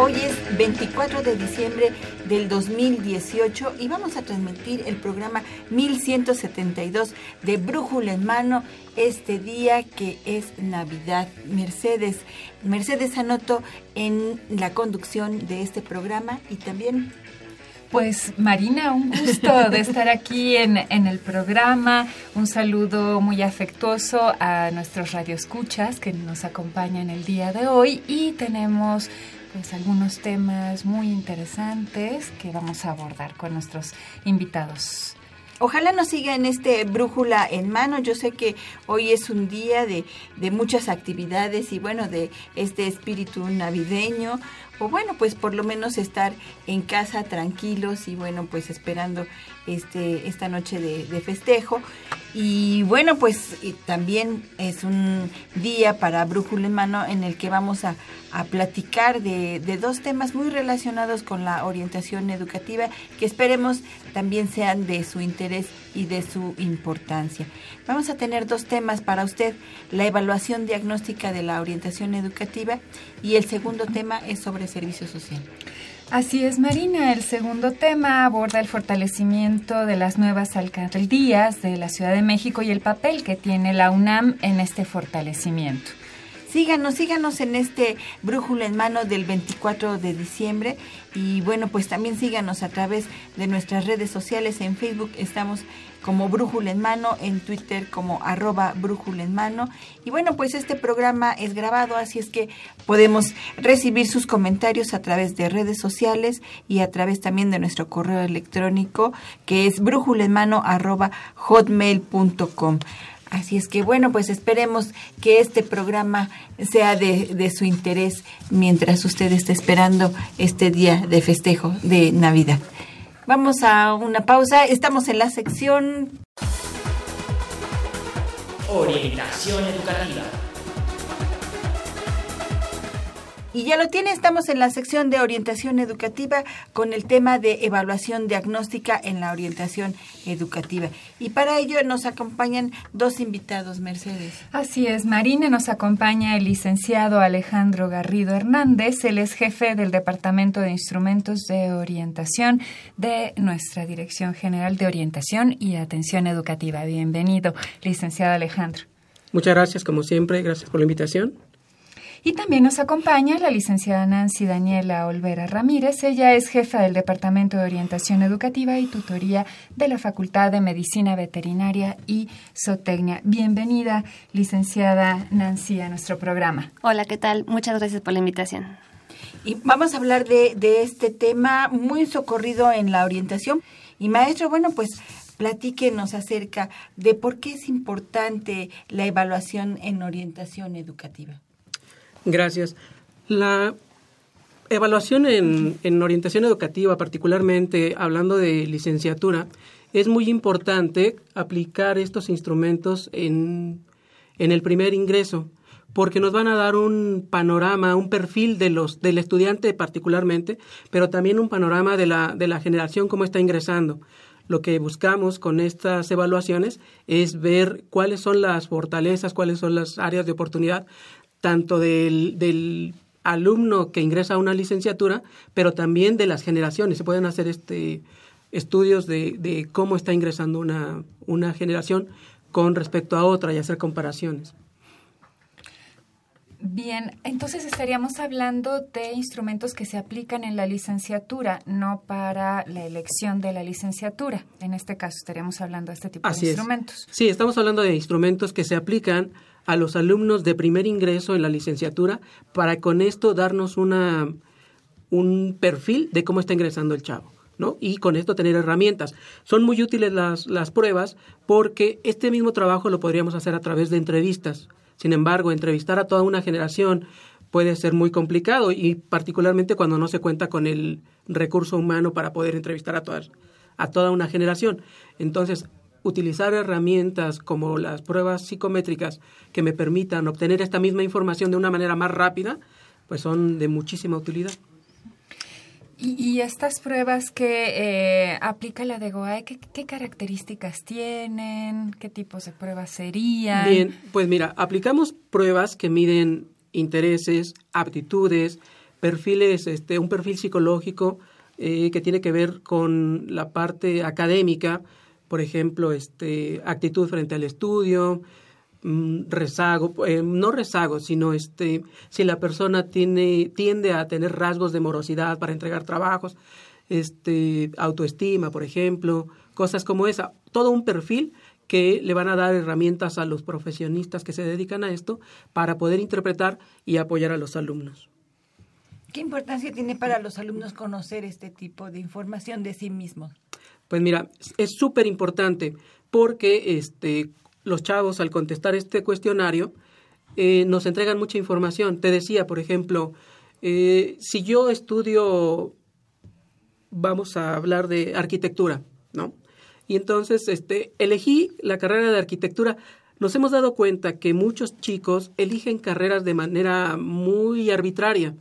Hoy es 24 de diciembre del 2018 y vamos a transmitir el programa 1172 de Brújula en Mano este día que es Navidad. Mercedes, Mercedes Anoto en la conducción de este programa y también pues Marina, un gusto de estar aquí en, en, el programa. Un saludo muy afectuoso a nuestros radioescuchas que nos acompañan el día de hoy y tenemos pues algunos temas muy interesantes que vamos a abordar con nuestros invitados. Ojalá nos siga en este brújula en mano. Yo sé que hoy es un día de, de muchas actividades y bueno, de este espíritu navideño o bueno, pues por lo menos estar en casa tranquilos y bueno, pues esperando este esta noche de, festejo. Y bueno, pues también es un día para Brújula en Mano en el que vamos a, platicar de, dos temas muy relacionados con la orientación educativa que esperemos también sean de su interés y de su importancia. Vamos a tener dos temas para usted, la evaluación diagnóstica de la orientación educativa y el segundo tema es sobre servicio social. Así es, Marina. El segundo tema aborda el fortalecimiento de las nuevas alcaldías de la Ciudad de México y el papel que tiene la UNAM en este fortalecimiento. Síganos, síganos en este Brújula en Mano del 24 de diciembre y bueno, pues también síganos a través de nuestras redes sociales. En Facebook estamos como Brújula en Mano, en Twitter como arroba Brújula en Mano. Y bueno, pues este programa es grabado, así es que podemos recibir sus comentarios a través de redes sociales y a través también de nuestro correo electrónico que es brújulenmano arroba hotmail.com. Así es que bueno, pues esperemos que este programa sea de, de, su interés mientras usted esté esperando este día de festejo de Navidad. Vamos a una pausa, estamos en la sección... Orientación educativa. Y ya lo tiene, estamos en la sección de orientación educativa con el tema de evaluación diagnóstica en la orientación educativa. Y para ello nos acompañan dos invitados, Mercedes. Así es, Marina, nos acompaña el licenciado Alejandro Garrido Hernández, él es jefe del Departamento de Instrumentos de Orientación de nuestra Dirección General de Orientación y Atención Educativa. Bienvenido, licenciado Alejandro. Muchas gracias, como siempre, gracias por la invitación. Y también nos acompaña la licenciada Nancy Daniela Olvera Ramírez. Ella es jefa del Departamento de Orientación Educativa y Tutoría de la Facultad de Medicina Veterinaria y Zootecnia. Bienvenida, licenciada Nancy, a nuestro programa. Hola, ¿qué tal? Muchas gracias por la invitación. Y vamos a hablar de, de este tema muy socorrido en la orientación. Y maestro, bueno, pues platíquenos acerca de por qué es importante la evaluación en orientación educativa. Gracias. La evaluación en, en, orientación educativa, particularmente hablando de licenciatura, es muy importante aplicar estos instrumentos en, en el primer ingreso, porque nos van a dar un panorama, un perfil de los, del estudiante particularmente, pero también un panorama de la, de la generación como está ingresando. lo que buscamos con estas evaluaciones es ver cuáles son las fortalezas, cuáles son las áreas de oportunidad, tanto del, del alumno que ingresa a una licenciatura, pero también de las generaciones. Se pueden hacer este estudios de, de cómo está ingresando una, una generación con respecto a otra y hacer comparaciones. Bien, entonces estaríamos hablando de instrumentos que se aplican en la licenciatura, no para la elección de la licenciatura. En este caso estaríamos hablando de este tipo Así de es. instrumentos. Sí, estamos hablando de instrumentos que se aplican a los alumnos de primer ingreso en la licenciatura para con esto darnos una, un perfil de cómo está ingresando el chavo. ¿no? Y con esto tener herramientas. Son muy útiles las, las pruebas porque este mismo trabajo lo podríamos hacer a través de entrevistas. Sin embargo, entrevistar a toda una generación puede ser muy complicado y particularmente cuando no se cuenta con el recurso humano para poder entrevistar a, todas, a toda una generación. Entonces, utilizar herramientas como las pruebas psicométricas que me permitan obtener esta misma información de una manera más rápida, pues son de muchísima utilidad. Y, y estas pruebas que eh, aplica la de GOAE, ¿qué, ¿qué, características tienen? ¿Qué tipos de pruebas serían? Bien, pues mira, aplicamos pruebas que miden intereses, aptitudes, perfiles, este, un perfil psicológico eh, que tiene que ver con la parte académica, por ejemplo, este, actitud frente al estudio, mmm, rezago, eh, no rezago, sino este, si la persona tiene, tiende a tener rasgos de morosidad para entregar trabajos, este, autoestima, por ejemplo, cosas como esa, todo un perfil que le van a dar herramientas a los profesionistas que se dedican a esto para poder interpretar y apoyar a los alumnos. ¿Qué importancia tiene para los alumnos conocer este tipo de información de sí mismos? Pues mira, es súper importante porque este, los chavos al contestar este cuestionario eh, nos entregan mucha información. Te decía, por ejemplo, eh, si yo estudio, vamos a hablar de arquitectura, ¿no? Y entonces este, elegí la carrera de arquitectura. Nos hemos dado cuenta que muchos chicos eligen carreras de manera muy arbitraria.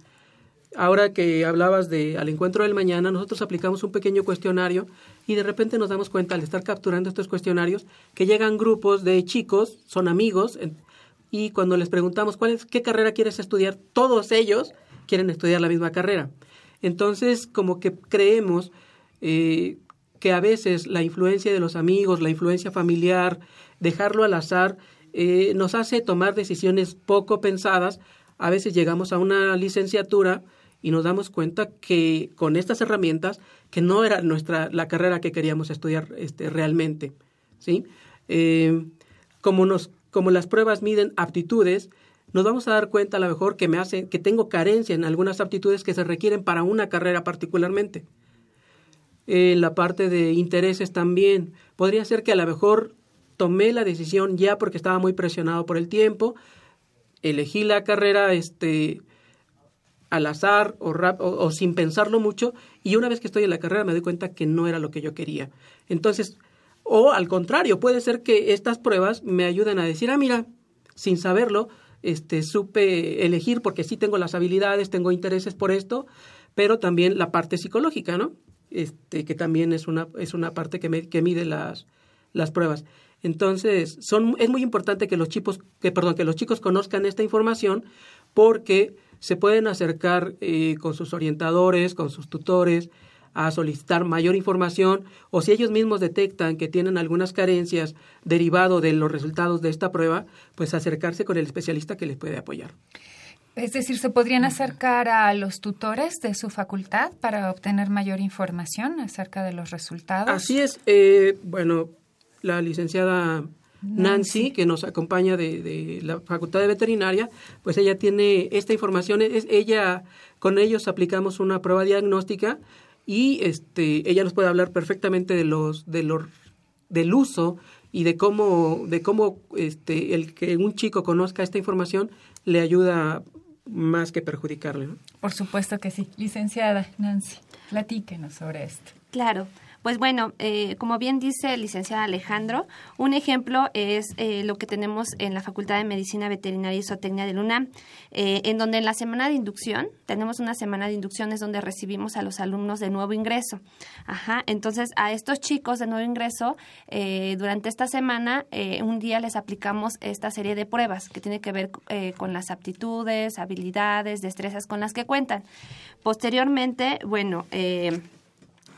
Ahora que hablabas de al encuentro del mañana, nosotros aplicamos un pequeño cuestionario y de repente nos damos cuenta al estar capturando estos cuestionarios que llegan grupos de chicos, son amigos, y cuando les preguntamos cuál es, qué carrera quieres estudiar, todos ellos quieren estudiar la misma carrera. Entonces, como que creemos eh, que a veces la influencia de los amigos, la influencia familiar, dejarlo al azar, eh, nos hace tomar decisiones poco pensadas. A veces llegamos a una licenciatura y nos damos cuenta que con estas herramientas que no era nuestra la carrera que queríamos estudiar este, realmente, ¿sí? Eh, como nos como las pruebas miden aptitudes, nos vamos a dar cuenta a lo mejor que me hace que tengo carencia en algunas aptitudes que se requieren para una carrera particularmente. En la parte de intereses también podría ser que a lo mejor tomé la decisión ya porque estaba muy presionado por el tiempo, elegí la carrera este al azar o, rap, o, sin pensarlo mucho y una vez que estoy en la carrera me doy cuenta que no era lo que yo quería. Entonces, o al contrario, puede ser que estas pruebas me ayuden a decir, ah, mira, sin saberlo, este, supe elegir porque sí tengo las habilidades, tengo intereses por esto, pero también la parte psicológica, ¿no? Este, que también es una, es una parte que, me, que mide las, las pruebas. Entonces, son, es muy importante que los chicos, que, perdón, que los chicos conozcan esta información porque se pueden acercar eh, con sus orientadores, con sus tutores, a solicitar mayor información o si ellos mismos detectan que tienen algunas carencias derivado de los resultados de esta prueba, pues acercarse con el especialista que les puede apoyar. Es decir, ¿se podrían acercar a los tutores de su facultad para obtener mayor información acerca de los resultados? Así es. Eh, bueno, la licenciada Nancy, Nancy, que nos acompaña de, de, la Facultad de Veterinaria, pues ella tiene esta información. Es, ella, con ellos aplicamos una prueba diagnóstica y este, ella nos puede hablar perfectamente de los, de los, del uso y de cómo, de cómo este, el que un chico conozca esta información le ayuda más que perjudicarle. ¿no? Por supuesto que sí. Licenciada Nancy, platíquenos sobre esto. Claro. Pues bueno, eh, como bien dice el licenciado Alejandro, un ejemplo es eh, lo que tenemos en la Facultad de Medicina Veterinaria y Zootecnia de UNAM, eh, en donde en la semana de inducción, tenemos una semana de inducción, es donde recibimos a los alumnos de nuevo ingreso. Ajá, entonces a estos chicos de nuevo ingreso, durante esta semana, un día les aplicamos esta serie de pruebas que tiene que ver con las aptitudes, habilidades, destrezas con las que cuentan. Posteriormente, bueno, eh,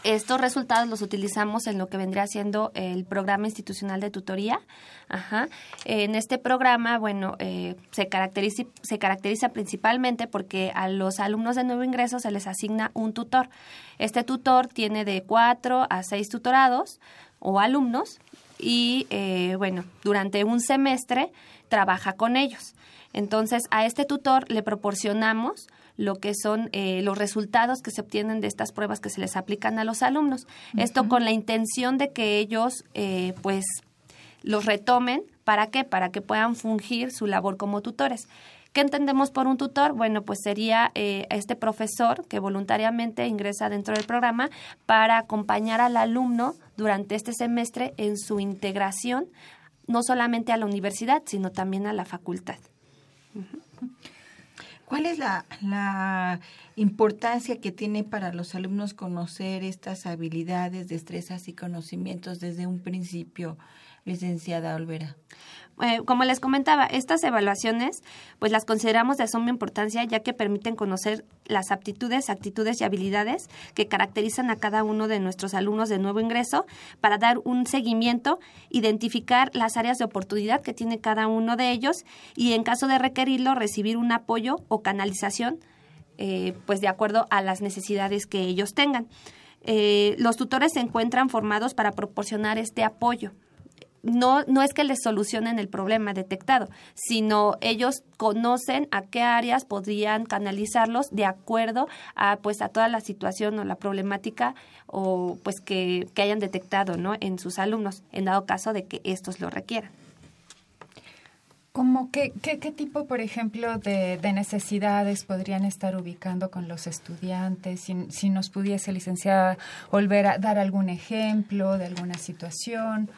estos resultados los utilizamos en lo que vendría siendo el programa institucional de tutoría. Ajá. En este programa, bueno, eh, se, caracteriza, se caracteriza principalmente porque a los alumnos de nuevo ingreso se les asigna un tutor. Este tutor tiene de cuatro a seis tutorados o alumnos y, eh, bueno, durante un semestre trabaja con ellos. Entonces, a este tutor le proporcionamos lo que son eh, los resultados que se obtienen de estas pruebas que se les aplican a los alumnos. Esto con la intención de que ellos, eh, pues, los retomen. ¿Para qué? Para que puedan fungir su labor como tutores. ¿Qué entendemos por un tutor? Bueno, pues sería eh, este profesor que voluntariamente ingresa dentro del programa para acompañar al alumno durante este semestre en su integración, no solamente a la universidad, sino también a la facultad. ¿Cuál es la, importancia que tiene para los alumnos conocer estas habilidades, destrezas y conocimientos desde un principio, licenciada Olvera? Eh, como les comentaba, estas evaluaciones pues las consideramos de suma importancia ya que permiten conocer las aptitudes, actitudes y habilidades que caracterizan a cada uno de nuestros alumnos de nuevo ingreso para dar un seguimiento, identificar las áreas de oportunidad que tiene cada uno de ellos y en caso de requerirlo recibir un apoyo o canalización eh, pues de acuerdo a las necesidades que ellos tengan. Eh, los tutores se encuentran formados para proporcionar este apoyo no, no es que les solucionen el problema detectado, sino ellos conocen a qué áreas podrían canalizarlos de acuerdo a pues a toda la situación o la problemática o pues que, que hayan detectado ¿no? en sus alumnos, en dado caso de que estos lo requieran. ¿Cómo qué, qué, tipo, por ejemplo, de, de, necesidades podrían estar ubicando con los estudiantes? Si, si nos pudiese, licenciada, volver a dar algún ejemplo de alguna situación.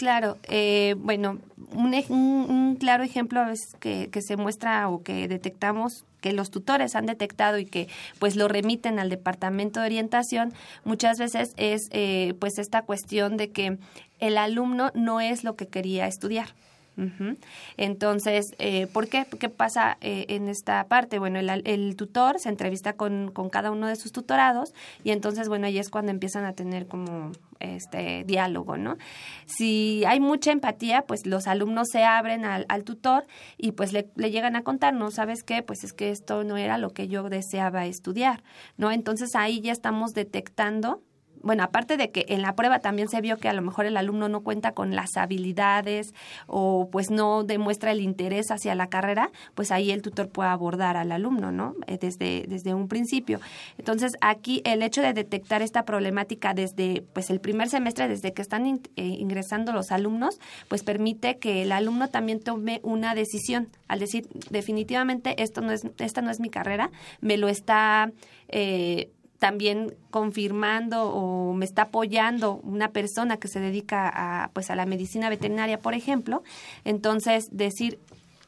Claro, eh, bueno, un, un, claro ejemplo es que, que se muestra o que detectamos que los tutores han detectado y que pues lo remiten al departamento de orientación muchas veces es eh, pues esta cuestión de que el alumno no es lo que quería estudiar entonces, eh, ¿por qué? ¿Qué pasa eh, en esta parte? Bueno, el, tutor se entrevista con, con, cada uno de sus tutorados y entonces, bueno, ahí es cuando empiezan a tener como este diálogo, ¿no? Si hay mucha empatía, pues los alumnos se abren al, al tutor y pues le, le, llegan a contar, ¿no? ¿Sabes qué? Pues es que esto no era lo que yo deseaba estudiar, ¿no? Entonces ahí ya estamos detectando bueno, aparte de que en la prueba también se vio que a lo mejor el alumno no cuenta con las habilidades o pues no demuestra el interés hacia la carrera, pues ahí el tutor puede abordar al alumno, ¿no? Eh, desde, desde un principio. Entonces, aquí el hecho de detectar esta problemática desde pues el primer semestre, desde que están eh, ingresando los alumnos, pues permite que el alumno también tome una decisión al decir definitivamente esto no es, esta no es mi carrera, me lo está eh, también confirmando o me está apoyando una persona que se dedica a pues a la medicina veterinaria, por ejemplo, entonces decir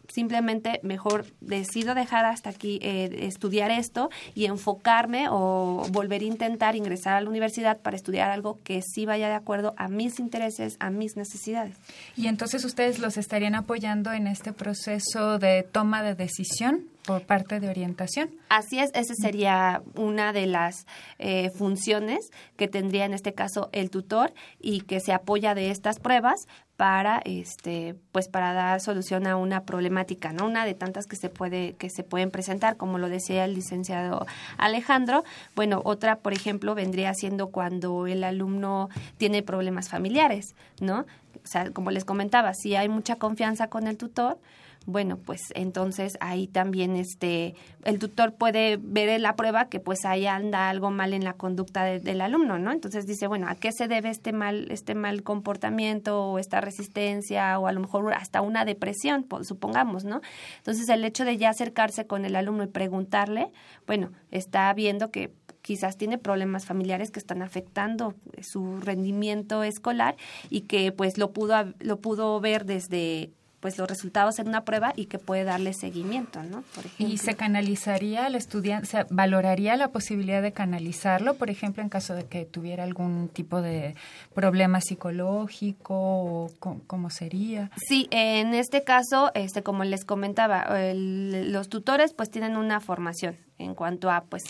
simplemente mejor decido dejar hasta aquí eh, estudiar esto y enfocarme o volver a intentar ingresar a la universidad para estudiar algo que sí vaya de acuerdo a mis intereses, a mis necesidades. Y entonces ustedes los estarían apoyando en este proceso de toma de decisión por parte de orientación. Así es, esa sería una de las eh, funciones que tendría en este caso el tutor y que se apoya de estas pruebas para este pues para dar solución a una problemática no una de tantas que se puede que se pueden presentar como lo decía el licenciado Alejandro. Bueno otra por ejemplo vendría siendo cuando el alumno tiene problemas familiares no o sea como les comentaba si hay mucha confianza con el tutor bueno, pues entonces ahí también este el tutor puede ver en la prueba que pues ahí anda algo mal en la conducta del alumno, ¿no? Entonces dice, bueno, ¿a qué se debe este mal este mal comportamiento o esta resistencia o a lo mejor hasta una depresión, supongamos, ¿no? Entonces el hecho de ya acercarse con el alumno y preguntarle, bueno, está viendo que quizás tiene problemas familiares que están afectando su rendimiento escolar y que pues lo pudo lo pudo ver desde pues los resultados en una prueba y que puede darle seguimiento, ¿no? Por ejemplo. Y se canalizaría al estudiante, se valoraría la posibilidad de canalizarlo, por ejemplo, en caso de que tuviera algún tipo de problema psicológico o cómo sería. Sí, en este caso, este como les comentaba, los tutores pues tienen una formación en cuanto a pues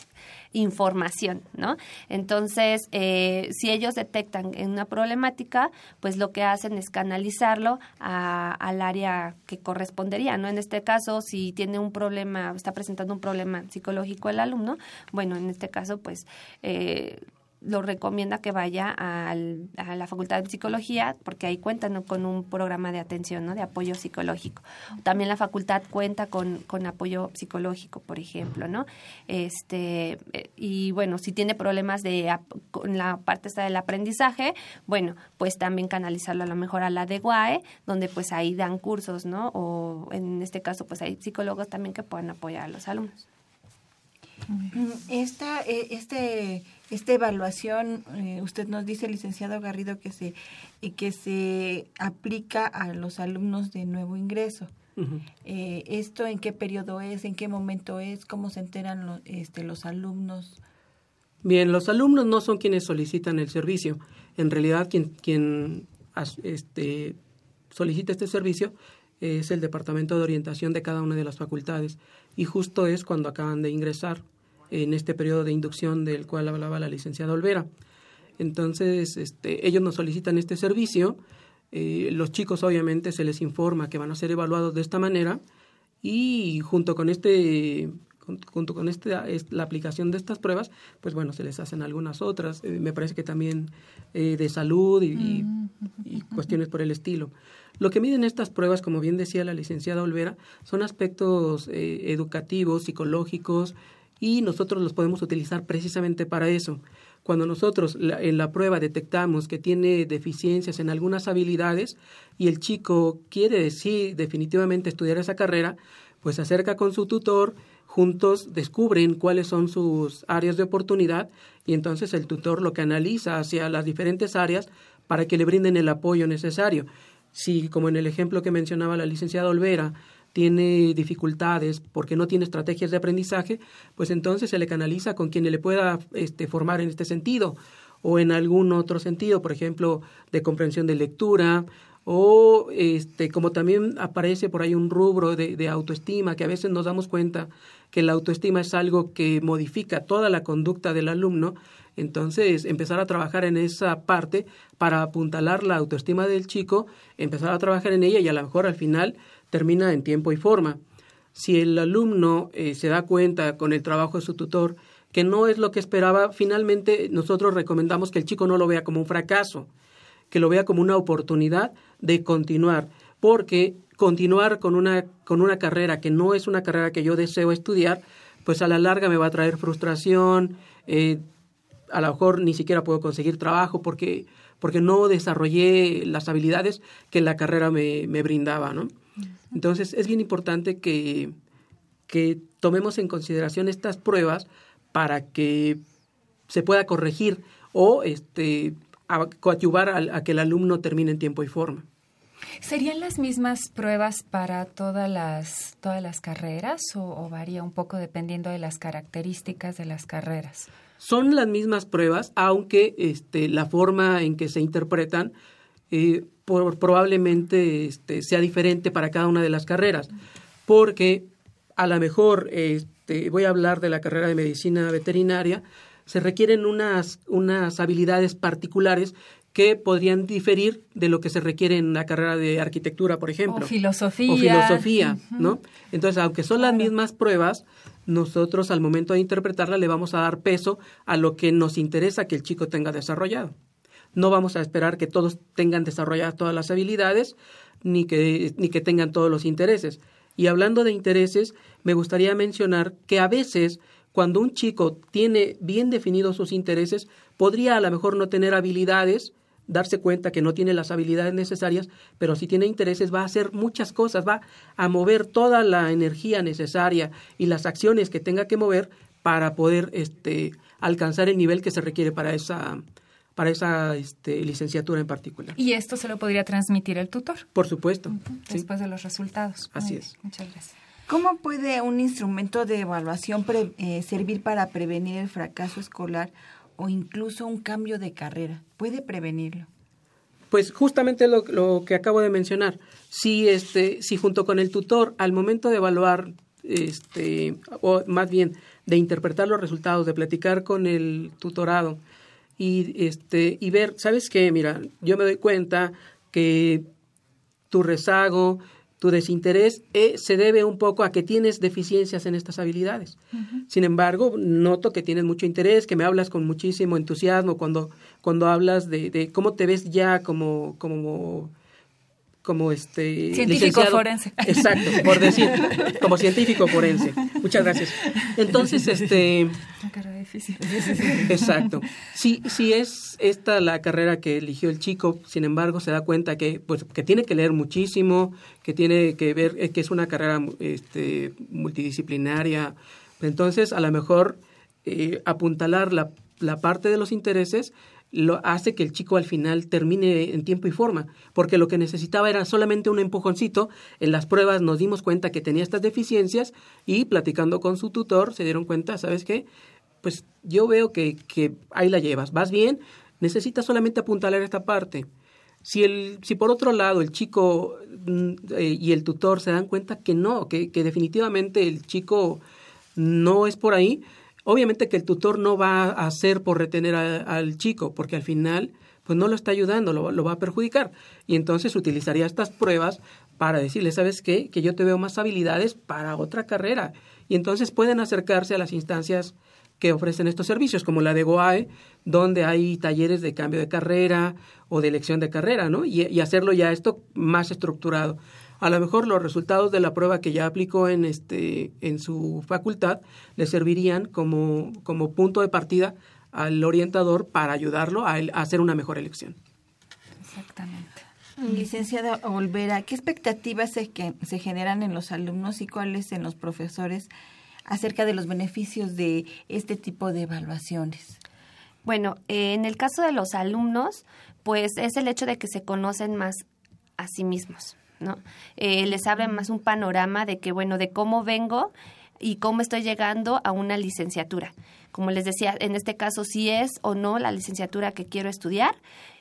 información, ¿no? Entonces, eh, si ellos detectan una problemática, pues lo que hacen es canalizarlo al área que correspondería, ¿no? En este caso, si tiene un problema, está presentando un problema psicológico el alumno, bueno, en este caso, pues eh, lo recomienda que vaya al, a la Facultad de Psicología porque ahí cuentan con un programa de atención, ¿no? de apoyo psicológico. También la facultad cuenta con, con apoyo psicológico, por ejemplo, ¿no? Este, y bueno, si tiene problemas de con la parte esta del aprendizaje, bueno, pues también canalizarlo a lo mejor a la de GUAE, donde pues ahí dan cursos, ¿no? O en este caso, pues hay psicólogos también que pueden apoyar a los alumnos. Esta, eh, este esta evaluación, eh, usted nos dice, licenciado Garrido, que se, que se aplica a los alumnos de nuevo ingreso. Eh, ¿Esto en qué periodo es? ¿En qué momento es? ¿Cómo se enteran este, los alumnos? Bien, los alumnos no son quienes solicitan el servicio. En realidad, quien, quien este, solicita este servicio es el Departamento de Orientación de cada una de las facultades. Y justo es cuando acaban de ingresar en este periodo de inducción del cual hablaba la licenciada Olvera. Entonces, este, ellos nos solicitan este servicio, eh, los chicos obviamente se les informa que van a ser evaluados de esta manera y junto con este junto con este, la aplicación de estas pruebas, pues bueno, se les hacen algunas otras, eh, me parece que también eh, de salud y, cuestiones por el estilo. Lo que miden estas pruebas, como bien decía la licenciada Olvera, son aspectos educativos, psicológicos, y nosotros los podemos utilizar precisamente para eso. Cuando nosotros en la prueba detectamos que tiene deficiencias en algunas habilidades y el chico quiere decir definitivamente estudiar esa carrera, pues se acerca con su tutor, juntos descubren cuáles son sus áreas de oportunidad y entonces el tutor lo canaliza hacia las diferentes áreas para que le brinden el apoyo necesario. Si, como en el ejemplo que mencionaba la licenciada Olvera, tiene dificultades porque no tiene estrategias de aprendizaje, pues entonces se le canaliza con quien le pueda este, formar en este sentido o en algún otro sentido, por ejemplo, de comprensión de lectura o este, como también aparece por ahí un rubro de, de autoestima, que a veces nos damos cuenta que la autoestima es algo que modifica toda la conducta del alumno, entonces empezar a trabajar en esa parte para apuntalar la autoestima del chico, empezar a trabajar en ella y a lo mejor al final termina en tiempo y forma. Si el alumno eh, se da cuenta con el trabajo de su tutor que no es lo que esperaba, finalmente nosotros recomendamos que el chico no lo vea como un fracaso, que lo vea como una oportunidad de continuar, porque continuar con una, con una carrera que no es una carrera que yo deseo estudiar, pues a la larga me va a traer frustración, eh, a lo mejor ni siquiera puedo conseguir trabajo porque, porque no desarrollé las habilidades que la carrera me, me brindaba, ¿no? Entonces es bien importante que, que tomemos en consideración estas pruebas para que se pueda corregir o este, coadyuvar a, que el alumno termine en tiempo y forma. ¿Serían las mismas pruebas para todas las, todas las carreras o, varía un poco dependiendo de las características de las carreras? Son las mismas pruebas, aunque este, la forma en que se interpretan eh, probablemente este, sea diferente para cada una de las carreras, porque a lo mejor, este, voy a hablar de la carrera de medicina veterinaria, se requieren unas, unas habilidades particulares que podrían diferir de lo que se requiere en la carrera de arquitectura, por ejemplo. O filosofía. O filosofía, ¿no? Entonces, aunque son las mismas pruebas, nosotros al momento de interpretarla le vamos a dar peso a lo que nos interesa que el chico tenga desarrollado. No vamos a esperar que todos tengan desarrolladas todas las habilidades ni que, ni que tengan todos los intereses. Y hablando de intereses, me gustaría mencionar que a veces cuando un chico tiene bien definidos sus intereses, podría a lo mejor no tener habilidades, darse cuenta que no tiene las habilidades necesarias, pero si tiene intereses va a hacer muchas cosas, va a mover toda la energía necesaria y las acciones que tenga que mover para poder este, alcanzar el nivel que se requiere para esa para esa este, licenciatura en particular. ¿Y esto se lo podría transmitir el tutor? Por supuesto. Después de los resultados. Así es. Muchas gracias. ¿Cómo puede un instrumento de evaluación eh, servir para prevenir el fracaso escolar o incluso un cambio de carrera? ¿Puede prevenirlo? Pues justamente lo, lo, que acabo de mencionar. Si, este, si junto con el tutor, al momento de evaluar, este, o más bien de interpretar los resultados, de platicar con el tutorado, y, este, y ver, ¿sabes qué? Mira, yo me doy cuenta que tu rezago, tu desinterés eh, se debe un poco a que tienes deficiencias en estas habilidades. Sin embargo, noto que tienes mucho interés, que me hablas con muchísimo entusiasmo cuando, cuando hablas de, de cómo te ves ya como, como como este científico forense. Exacto, por decir, como científico forense. Muchas gracias. Entonces, este Exacto. Si si es esta la carrera que eligió el chico, sin embargo, se da cuenta que pues que tiene que leer muchísimo, que tiene que ver eh, que es una carrera este multidisciplinaria. Entonces, a lo mejor eh, apuntalar la, la parte de los intereses lo hace que el chico al final termine en tiempo y forma, porque lo que necesitaba era solamente un empujoncito. En las pruebas nos dimos cuenta que tenía estas deficiencias y platicando con su tutor se dieron cuenta, ¿sabes qué? Pues yo veo que, que ahí la llevas, vas bien, necesitas solamente apuntalar esta parte. Si, el, si por otro lado el chico mm, eh, y el tutor se dan cuenta que no, que, que definitivamente el chico no es por ahí, Obviamente que el tutor no va a hacer por retener al chico, porque al final pues no lo está ayudando, lo, lo, va a perjudicar. Y entonces utilizaría estas pruebas para decirle, ¿sabes qué? Que yo te veo más habilidades para otra carrera. Y entonces pueden acercarse a las instancias que ofrecen estos servicios, como la de GOAE, donde hay talleres de cambio de carrera o de elección de carrera, ¿no? Y, y hacerlo ya esto más estructurado a lo mejor los resultados de la prueba que ya aplicó en, este, en su facultad le servirían como, como punto de partida al orientador para ayudarlo a, hacer una mejor elección. Exactamente. Licenciada Olvera, ¿qué expectativas se, que, se generan en los alumnos y cuáles en los profesores acerca de los beneficios de este tipo de evaluaciones? Bueno, eh, en el caso de los alumnos, pues es el hecho de que se conocen más a sí mismos. Eh, les abre más un panorama de que, bueno, de cómo vengo y cómo estoy llegando a una licenciatura. Como les decía, en este caso, si es o no la licenciatura que quiero estudiar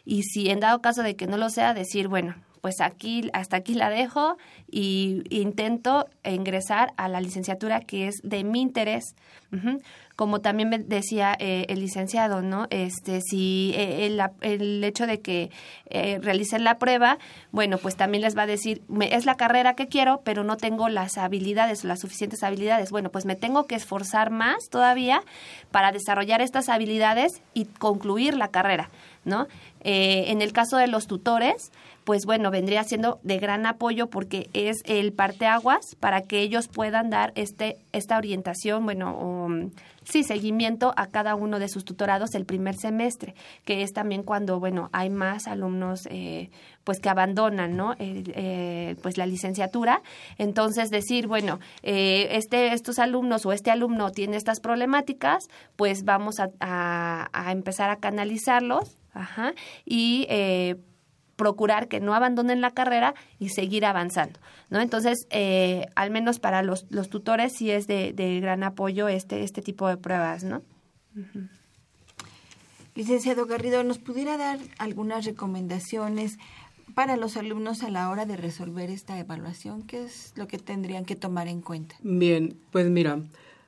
y si en dado caso de que no lo sea, decir, bueno, pues aquí hasta aquí la dejo y intento ingresar a la licenciatura que es de mi interés. Como también me decía eh, el licenciado, ¿no? Este, si eh, el, el, hecho de que eh, realicen la prueba, bueno, pues también les va a decir, me, es la carrera que quiero, pero no tengo las habilidades, las suficientes habilidades. Bueno, pues me tengo que esforzar más todavía para desarrollar estas habilidades y concluir la carrera, ¿no? en el caso de los tutores, pues bueno, vendría siendo de gran apoyo porque es el parteaguas para que ellos puedan dar este esta orientación, bueno, um, sí, seguimiento a cada uno de sus tutorados el primer semestre, que es también cuando, bueno, hay más alumnos eh, pues que abandonan, ¿no? Eh, pues la licenciatura. Entonces decir, bueno, eh, este, estos alumnos o este alumno tiene estas problemáticas, pues vamos a, a, empezar a canalizarlos, ajá, y procurar que no abandonen la carrera y seguir avanzando, ¿no? Entonces, eh, al menos para los, los, tutores sí es de, gran apoyo este, este tipo de pruebas, ¿no? Licenciado Garrido, ¿nos pudiera dar algunas recomendaciones para los alumnos a la hora de resolver esta evaluación? ¿Qué es lo que tendrían que tomar en cuenta? Bien, pues mira,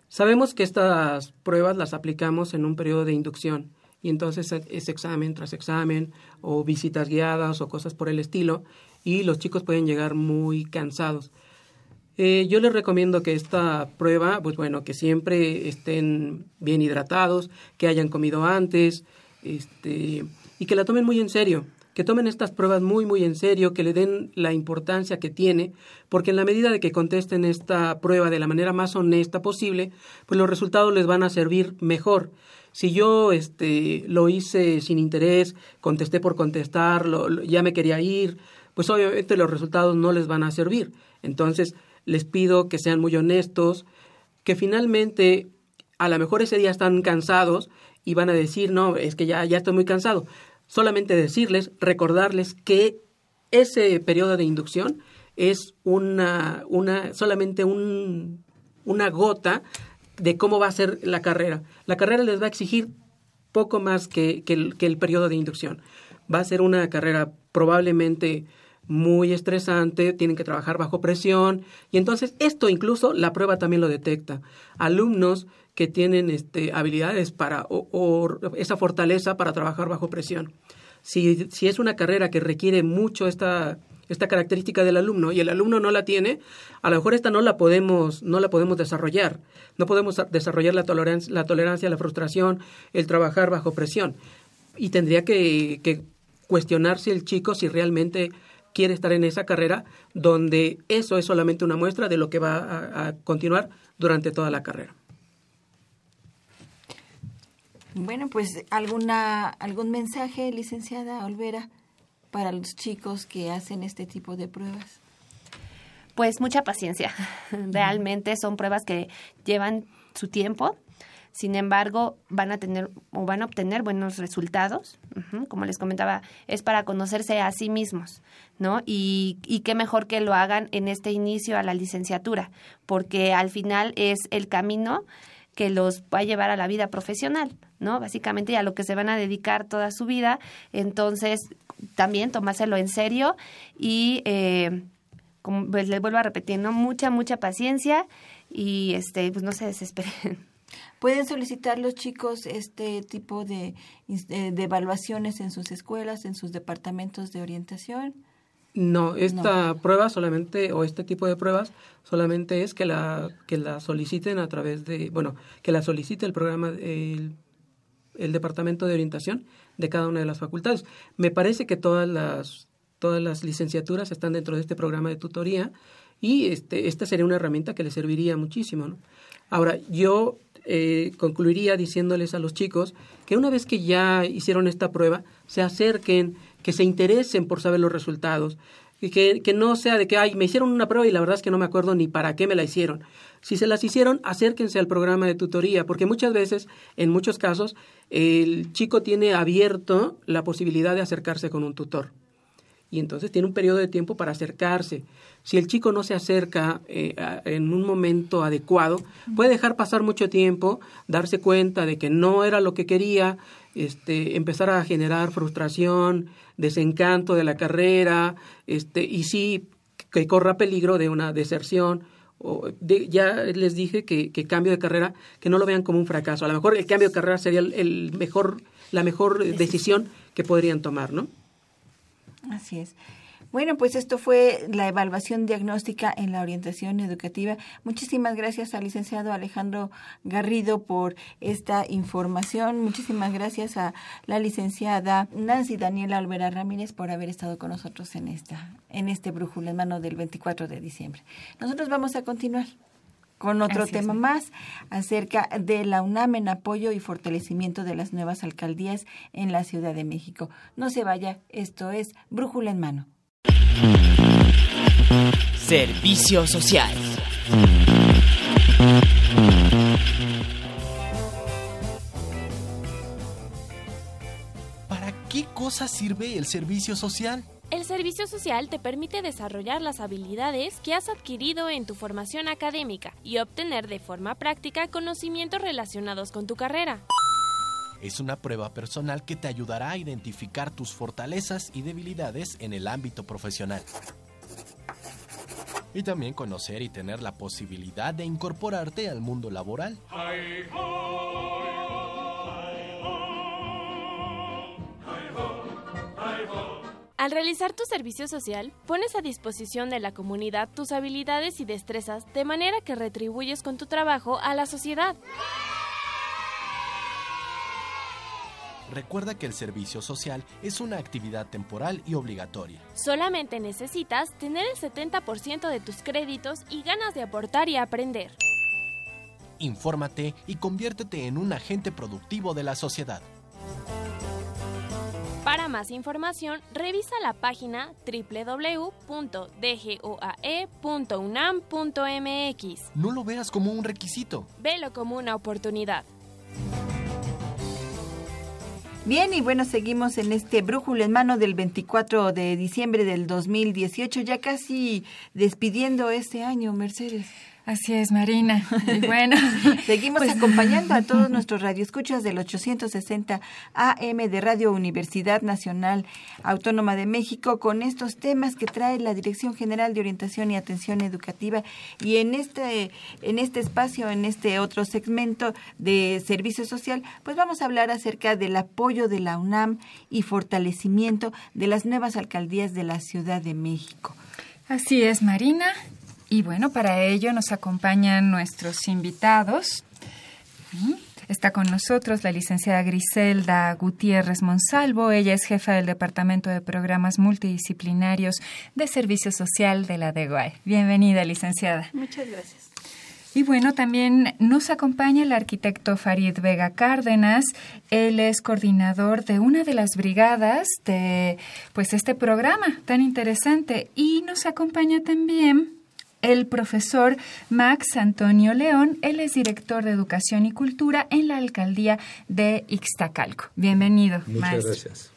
sabemos que estas pruebas las aplicamos en un periodo de inducción y entonces es examen tras examen o visitas guiadas o cosas por el estilo y los chicos pueden llegar muy cansados. Eh, yo les recomiendo que esta prueba, pues bueno, que siempre estén bien hidratados, que hayan comido antes, este, y que la tomen muy en serio, que tomen estas pruebas muy, muy en serio, que le den la importancia que tiene, porque en la medida de que contesten esta prueba de la manera más honesta posible, pues los resultados les van a servir mejor. Si yo este, lo hice sin interés, contesté por contestar, ya me quería ir, pues obviamente los resultados no les van a servir. Entonces, les pido que sean muy honestos, que finalmente a lo mejor ese día están cansados y van a decir, no, es que ya, ya estoy muy cansado. Solamente decirles, recordarles que ese periodo de inducción es una, una solamente un, una gota de cómo va a ser la carrera. La carrera les va a exigir poco más que, que, el, el periodo de inducción. Va a ser una carrera probablemente muy estresante, tienen que trabajar bajo presión y entonces esto incluso la prueba también lo detecta. Alumnos que tienen este, habilidades para o, o esa fortaleza para trabajar bajo presión. Si, si es una carrera que requiere mucho esta esta característica del alumno y el alumno no la tiene, a lo mejor esta no la podemos, no la podemos desarrollar. No podemos desarrollar la tolerancia, la tolerancia, la frustración, el trabajar bajo presión. Y tendría que, cuestionarse el chico si realmente quiere estar en esa carrera donde eso es solamente una muestra de lo que va a, a continuar durante toda la carrera. Bueno, pues alguna algún mensaje, licenciada Olvera, para los chicos que hacen este tipo de pruebas. Pues mucha paciencia. Realmente son pruebas que llevan su tiempo. Sin embargo, van a tener o van a obtener buenos resultados. Como les comentaba, es para conocerse a sí mismos, ¿no? Y, y qué mejor que lo hagan en este inicio a la licenciatura, porque al final es el camino que los va a llevar a la vida profesional, ¿no? Básicamente y a lo que se van a dedicar toda su vida. Entonces, también tomárselo en serio y, eh, como pues, les vuelvo a repetir, ¿no? Mucha, mucha paciencia y, este, pues no se desesperen. ¿Pueden solicitar los chicos este tipo de, de evaluaciones en sus escuelas, en sus departamentos de orientación? No, esta prueba solamente, o este tipo de pruebas, solamente es que la, que la soliciten a través de, bueno, que la solicite el programa, el, el departamento de orientación de cada una de las facultades. Me parece que todas las, todas las licenciaturas están dentro de este programa de tutoría y este, esta sería una herramienta que les serviría muchísimo. ¿no? Ahora, yo eh, concluiría diciéndoles a los chicos que una vez que ya hicieron esta prueba, se acerquen, que se interesen por saber los resultados, y que, que no sea de que, ay, me hicieron una prueba y la verdad es que no me acuerdo ni para qué me la hicieron. Si se las hicieron, acérquense al programa de tutoría, porque muchas veces, en muchos casos, el chico tiene abierto la posibilidad de acercarse con un tutor. Y entonces tiene un periodo de tiempo para acercarse. Si el chico no se acerca eh, a- en un momento adecuado, puede dejar pasar mucho tiempo, darse cuenta de que no era lo que quería, este, empezar a generar frustración, desencanto de la carrera, este, y sí que corra peligro de una deserción. O de- ya les dije que, que cambio de carrera, que no lo vean como un fracaso. A lo mejor el cambio de carrera sería el, el mejor, la mejor decisión que podrían tomar, ¿no? Así es. Bueno, pues esto fue la evaluación diagnóstica en la orientación educativa. Muchísimas gracias al licenciado Alejandro Garrido por esta información. Muchísimas gracias a la licenciada Nancy Daniela Olvera Ramírez por haber estado con nosotros en esta en este brújula en mano del 24 de diciembre. Nosotros vamos a continuar con otro Así es. tema más acerca de la UNAM en apoyo y fortalecimiento de las nuevas alcaldías en la Ciudad de México. No se vaya, esto es Brújula en mano. Servicio social. ¿Para qué cosa sirve el servicio social? El servicio social te permite desarrollar las habilidades que has adquirido en tu formación académica y obtener de forma práctica conocimientos relacionados con tu carrera. Es una prueba personal que te ayudará a identificar tus fortalezas y debilidades en el ámbito profesional. Y también conocer y tener la posibilidad de incorporarte al mundo laboral. Al realizar tu servicio social, pones a disposición de la comunidad tus habilidades y destrezas de manera que retribuyes con tu trabajo a la sociedad. Recuerda que el servicio social es una actividad temporal y obligatoria. Solamente necesitas tener el 70% de tus créditos y ganas de aportar y aprender. Infórmate y conviértete en un agente productivo de la sociedad. Para más información, revisa la página www.dgoae.unam.mx. No lo veas como un requisito. Velo como una oportunidad. Bien, y bueno, seguimos en este brújula en mano del 24 de diciembre del 2018, ya casi despidiendo este año, Mercedes. Así es, Marina. Y bueno, seguimos pues, acompañando a todos nuestros radioescuchas del 860 AM de Radio Universidad Nacional Autónoma de México con estos temas que trae la Dirección General de Orientación y Atención Educativa y en este en este espacio, en este otro segmento de servicio social, pues vamos a hablar acerca del apoyo de la UNAM y fortalecimiento de las nuevas alcaldías de la Ciudad de México. Así es, Marina. Y bueno, para ello nos acompañan nuestros invitados. Está con nosotros la licenciada Griselda Gutiérrez Monsalvo. Ella es jefa del Departamento de Programas Multidisciplinarios de Servicio Social de la DEGOAE. Bienvenida, licenciada. Muchas gracias. Y bueno, también nos acompaña el arquitecto Farid Vega Cárdenas. Él es coordinador de una de las brigadas de pues este programa tan interesante y nos acompaña también el profesor Max Antonio León. Él es director de Educación y Cultura en la alcaldía de Ixtacalco. Bienvenido. Muchas gracias.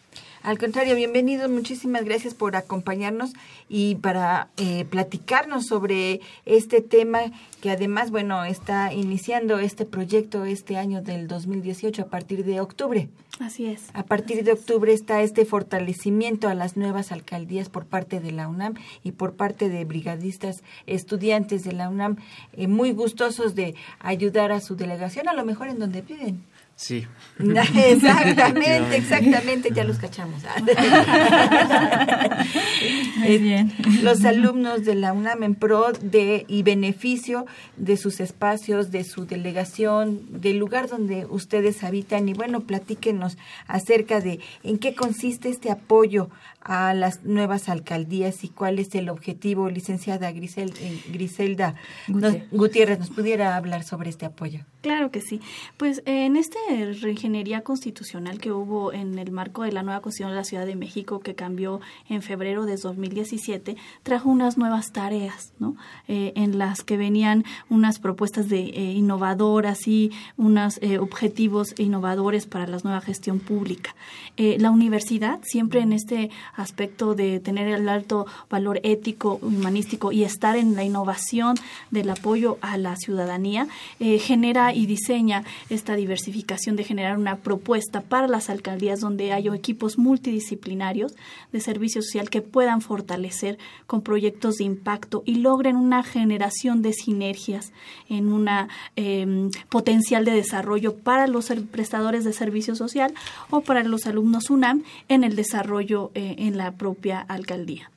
Al contrario, bienvenido. Muchísimas gracias por acompañarnos y para eh, platicarnos sobre este tema que además, bueno, está iniciando este proyecto este año del 2018 a partir de octubre. Así es. A partir de octubre está este fortalecimiento a las nuevas alcaldías por parte de la UNAM y por parte de brigadistas estudiantes de la UNAM, eh, muy gustosos de ayudar a su delegación, a lo mejor en donde viven. Sí. Exactamente, exactamente, ya los cachamos. Muy bien. Los alumnos de la UNAM en pro de y beneficio de sus espacios, de su delegación, del lugar donde ustedes habitan y bueno, platíquenos acerca de en qué consiste este apoyo a las nuevas alcaldías y cuál es el objetivo, licenciada Grisel, eh, Griselda Gutiérrez. ¿nos pudiera hablar sobre este apoyo? Claro que sí. Pues en esta reingeniería constitucional que hubo en el marco de la nueva Constitución de la Ciudad de México que cambió en febrero de 2017, trajo unas nuevas tareas, ¿no? Eh, en las que venían unas propuestas de eh, innovadoras y unos objetivos innovadores para la nueva gestión pública. la universidad siempre en este aspecto de tener el alto valor ético, humanístico y estar en la innovación del apoyo a la ciudadanía, eh, genera y diseña esta diversificación de generar una propuesta para las alcaldías donde haya equipos multidisciplinarios de servicio social que puedan fortalecer con proyectos de impacto y logren una generación de sinergias en una em, potencial de desarrollo para los prestadores de servicio social o para los alumnos UNAM en el desarrollo eh, en la propia alcaldía.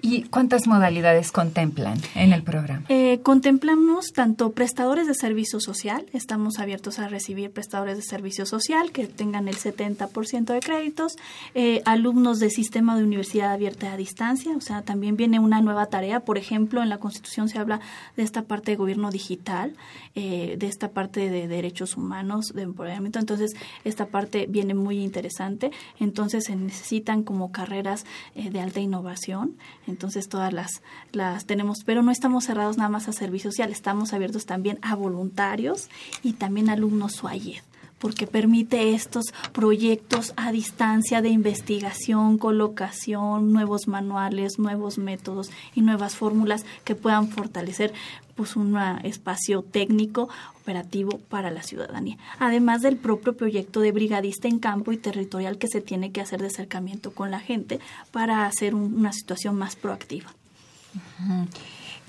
¿Y cuántas modalidades contemplan en el programa? Eh, contemplamos tanto prestadores de servicio social, estamos abiertos a recibir prestadores de servicio social que tengan el 70% de créditos, eh, alumnos de sistema de universidad abierta a distancia, o sea, también viene una nueva tarea, por ejemplo, en la Constitución se habla de esta parte de gobierno digital, eh, de esta parte de derechos humanos, de empoderamiento, entonces esta parte viene muy interesante, entonces se necesitan como carreras de alta innovación, entonces todas las, las tenemos, pero no estamos cerrados nada más a servicio social, estamos abiertos también a voluntarios y también alumnos SUAYED porque permite estos proyectos a distancia de investigación, colocación, nuevos manuales, nuevos métodos y nuevas fórmulas que puedan fortalecer pues un espacio técnico operativo para la ciudadanía. Además del propio proyecto de brigadista en campo y territorial que se tiene que hacer de acercamiento con la gente para hacer una situación más proactiva.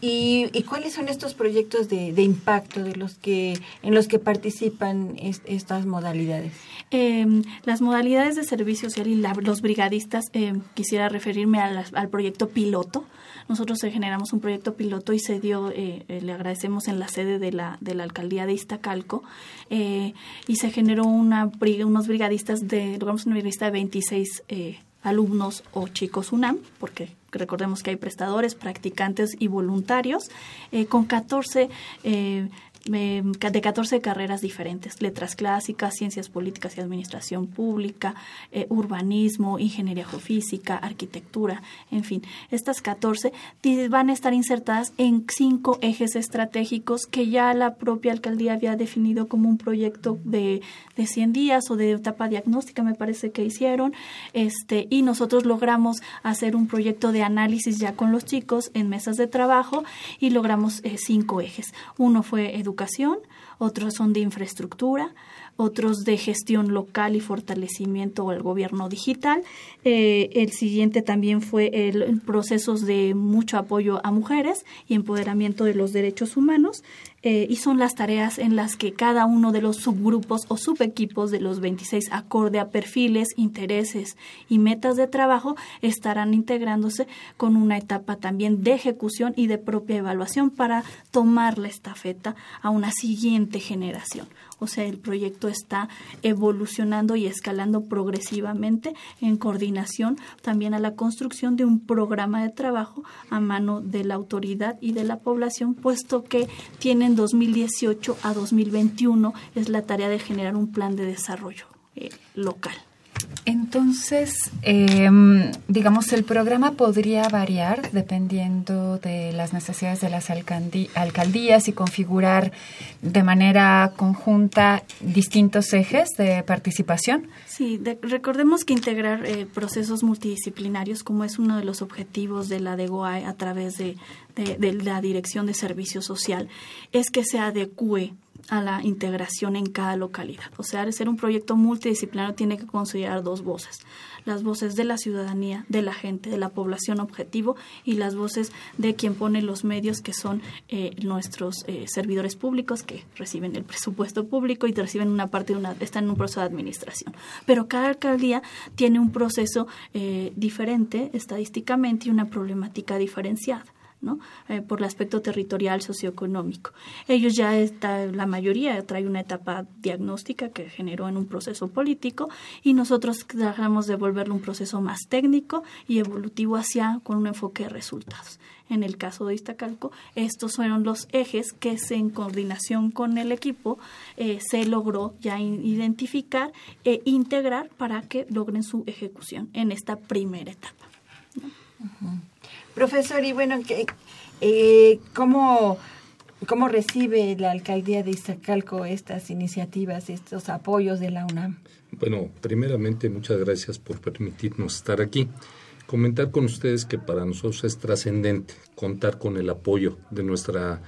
¿Y, cuáles son estos proyectos de, impacto de los que en los que participan estas modalidades? Em, las modalidades de servicio social y los brigadistas, em, quisiera referirme al proyecto piloto. Nosotros generamos un proyecto piloto y se dio, eh, eh, le agradecemos en la sede de la, de la alcaldía de Iztacalco, eh, y se generó una, unos brigadistas de, logramos una brigadista de 26 alumnos o chicos UNAM, porque recordemos que hay prestadores, practicantes y voluntarios, con 14 eh, de 14 carreras diferentes, letras clásicas, ciencias políticas y administración pública, eh, urbanismo, ingeniería geofísica, arquitectura, en fin, estas 14 van a estar insertadas en cinco ejes estratégicos que ya la propia alcaldía había definido como un proyecto de, de 100 días o de etapa diagnóstica, me parece que hicieron, este, y nosotros logramos hacer un proyecto de análisis ya con los chicos en mesas de trabajo y logramos eh, cinco ejes. Uno fue educación, otros son de infraestructura, otros de gestión local y fortalecimiento al gobierno digital. Eh, el siguiente también fue el, procesos de mucho apoyo a mujeres y empoderamiento de los derechos humanos. Eh, y son las tareas en las que cada uno de los subgrupos o subequipos de los 26, acorde a perfiles, intereses y metas de trabajo, estarán integrándose con una etapa también de ejecución y de propia evaluación para tomar la estafeta a una siguiente generación. O sea, el proyecto está evolucionando y escalando progresivamente en coordinación también a la construcción de un programa de trabajo a mano de la autoridad y de la población, puesto que tienen 2018 a 2021 es la tarea de generar un plan de desarrollo eh, local. Entonces, em, digamos, el programa podría variar dependiendo de las necesidades de las alcaldías y configurar de manera conjunta distintos ejes de participación. Sí, recordemos que integrar eh, procesos multidisciplinarios, como es uno de los objetivos de la DEGOAE a través de, de la Dirección de Servicio Social, es que se adecue a la integración en cada localidad. O sea, al ser un proyecto multidisciplinario tiene que considerar dos voces, las voces de la ciudadanía, de la gente, de la población objetivo y las voces de quien pone los medios que son eh, nuestros eh, servidores públicos que reciben el presupuesto público y reciben una parte de una, están en un proceso de administración. Pero cada alcaldía tiene un proceso eh, diferente estadísticamente y una problemática diferenciada. ¿No? Eh, por el aspecto territorial socioeconómico. Ellos ya está, la mayoría trae una etapa diagnóstica que generó en un proceso político y nosotros tratamos de volverlo un proceso más técnico y evolutivo hacia con un enfoque de resultados. En el caso de Iztacalco, estos fueron los ejes que se, en coordinación con el equipo eh, se logró ya identificar e integrar para que logren su ejecución en esta primera etapa. Profesor, y bueno, eh, ¿cómo, ¿cómo recibe la alcaldía de Iztacalco estas iniciativas, estos apoyos de la UNAM? Bueno, primeramente muchas gracias por permitirnos estar aquí. Comentar con ustedes que para nosotros es trascendente contar con el apoyo de nuestra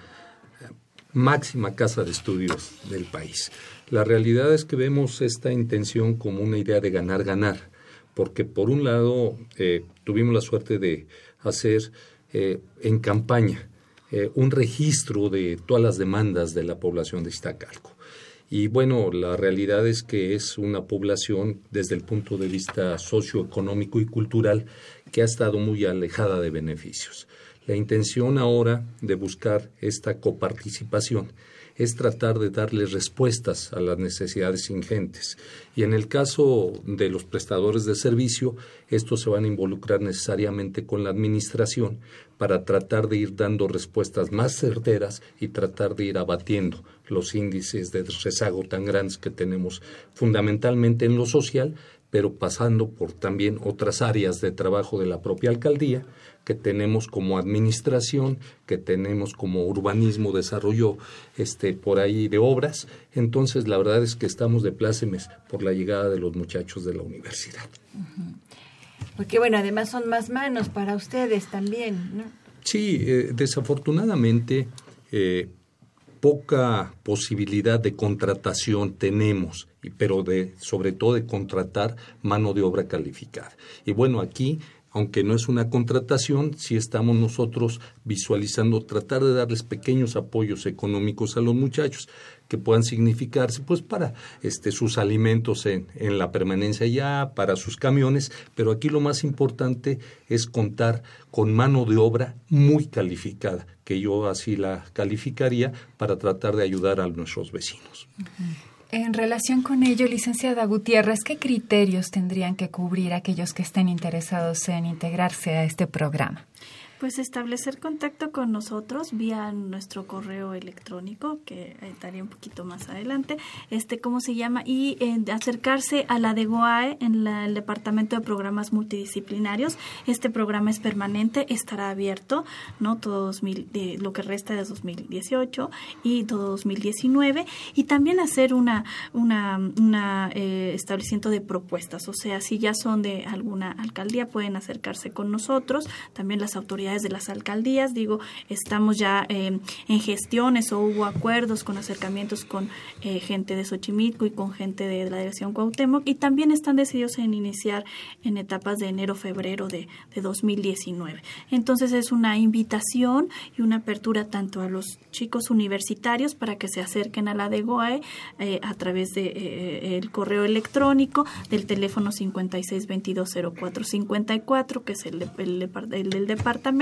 máxima casa de estudios del país. La realidad es que vemos esta intención como una idea de ganar-ganar, porque por un lado eh, tuvimos la suerte de hacer eh, en campaña eh, un registro de todas las demandas de la población de Iztacalco. Y bueno, la realidad es que es una población desde el punto de vista socioeconómico y cultural que ha estado muy alejada de beneficios. La intención ahora de buscar esta coparticipación es tratar de darle respuestas a las necesidades ingentes. Y en el caso de los prestadores de servicio, estos se van a involucrar necesariamente con la administración para tratar de ir dando respuestas más certeras y tratar de ir abatiendo los índices de rezago tan grandes que tenemos fundamentalmente en lo social, pero pasando por también otras áreas de trabajo de la propia alcaldía, que tenemos como administración, que tenemos como urbanismo, desarrollo este, por ahí de obras. Entonces, la verdad es que estamos de plácemes por la llegada de los muchachos de la universidad. Porque, bueno, además son más manos para ustedes también, ¿no? Sí, eh, desafortunadamente, eh, poca posibilidad de contratación tenemos, pero de, sobre todo de contratar mano de obra calificada. Y bueno, aquí aunque no es una contratación, sí estamos nosotros visualizando tratar de darles pequeños apoyos económicos a los muchachos que puedan significarse pues para este sus alimentos en, en la permanencia ya, para sus camiones, pero aquí lo más importante es contar con mano de obra muy calificada, que yo así la calificaría para tratar de ayudar a nuestros vecinos. En relación con ello, licenciada Gutiérrez, ¿qué criterios tendrían que cubrir aquellos que estén interesados en integrarse a este programa? Pues establecer contacto con nosotros vía nuestro correo electrónico, que estaría un poquito más adelante, este, ¿cómo se llama? Y eh, acercarse a la de GOAE en el Departamento de Programas Multidisciplinarios. Este programa es permanente, estará abierto, ¿no? Todo 2000, de, lo que resta de 2018 y todo 2019. Y también hacer una, una, una eh, establecimiento de propuestas, o sea, si ya son de alguna alcaldía, pueden acercarse con nosotros, también las autoridades de las alcaldías. Digo, estamos ya eh, en gestiones o hubo acuerdos con acercamientos con eh, gente de Xochimilco y con gente de la Dirección Cuauhtémoc y también están decididos en iniciar en etapas de enero-febrero de, de 2019. Entonces es una invitación y una apertura tanto a los chicos universitarios para que se acerquen a la de GOAE eh, a través de eh, el correo electrónico del teléfono 56220454 que es el, el, el del departamento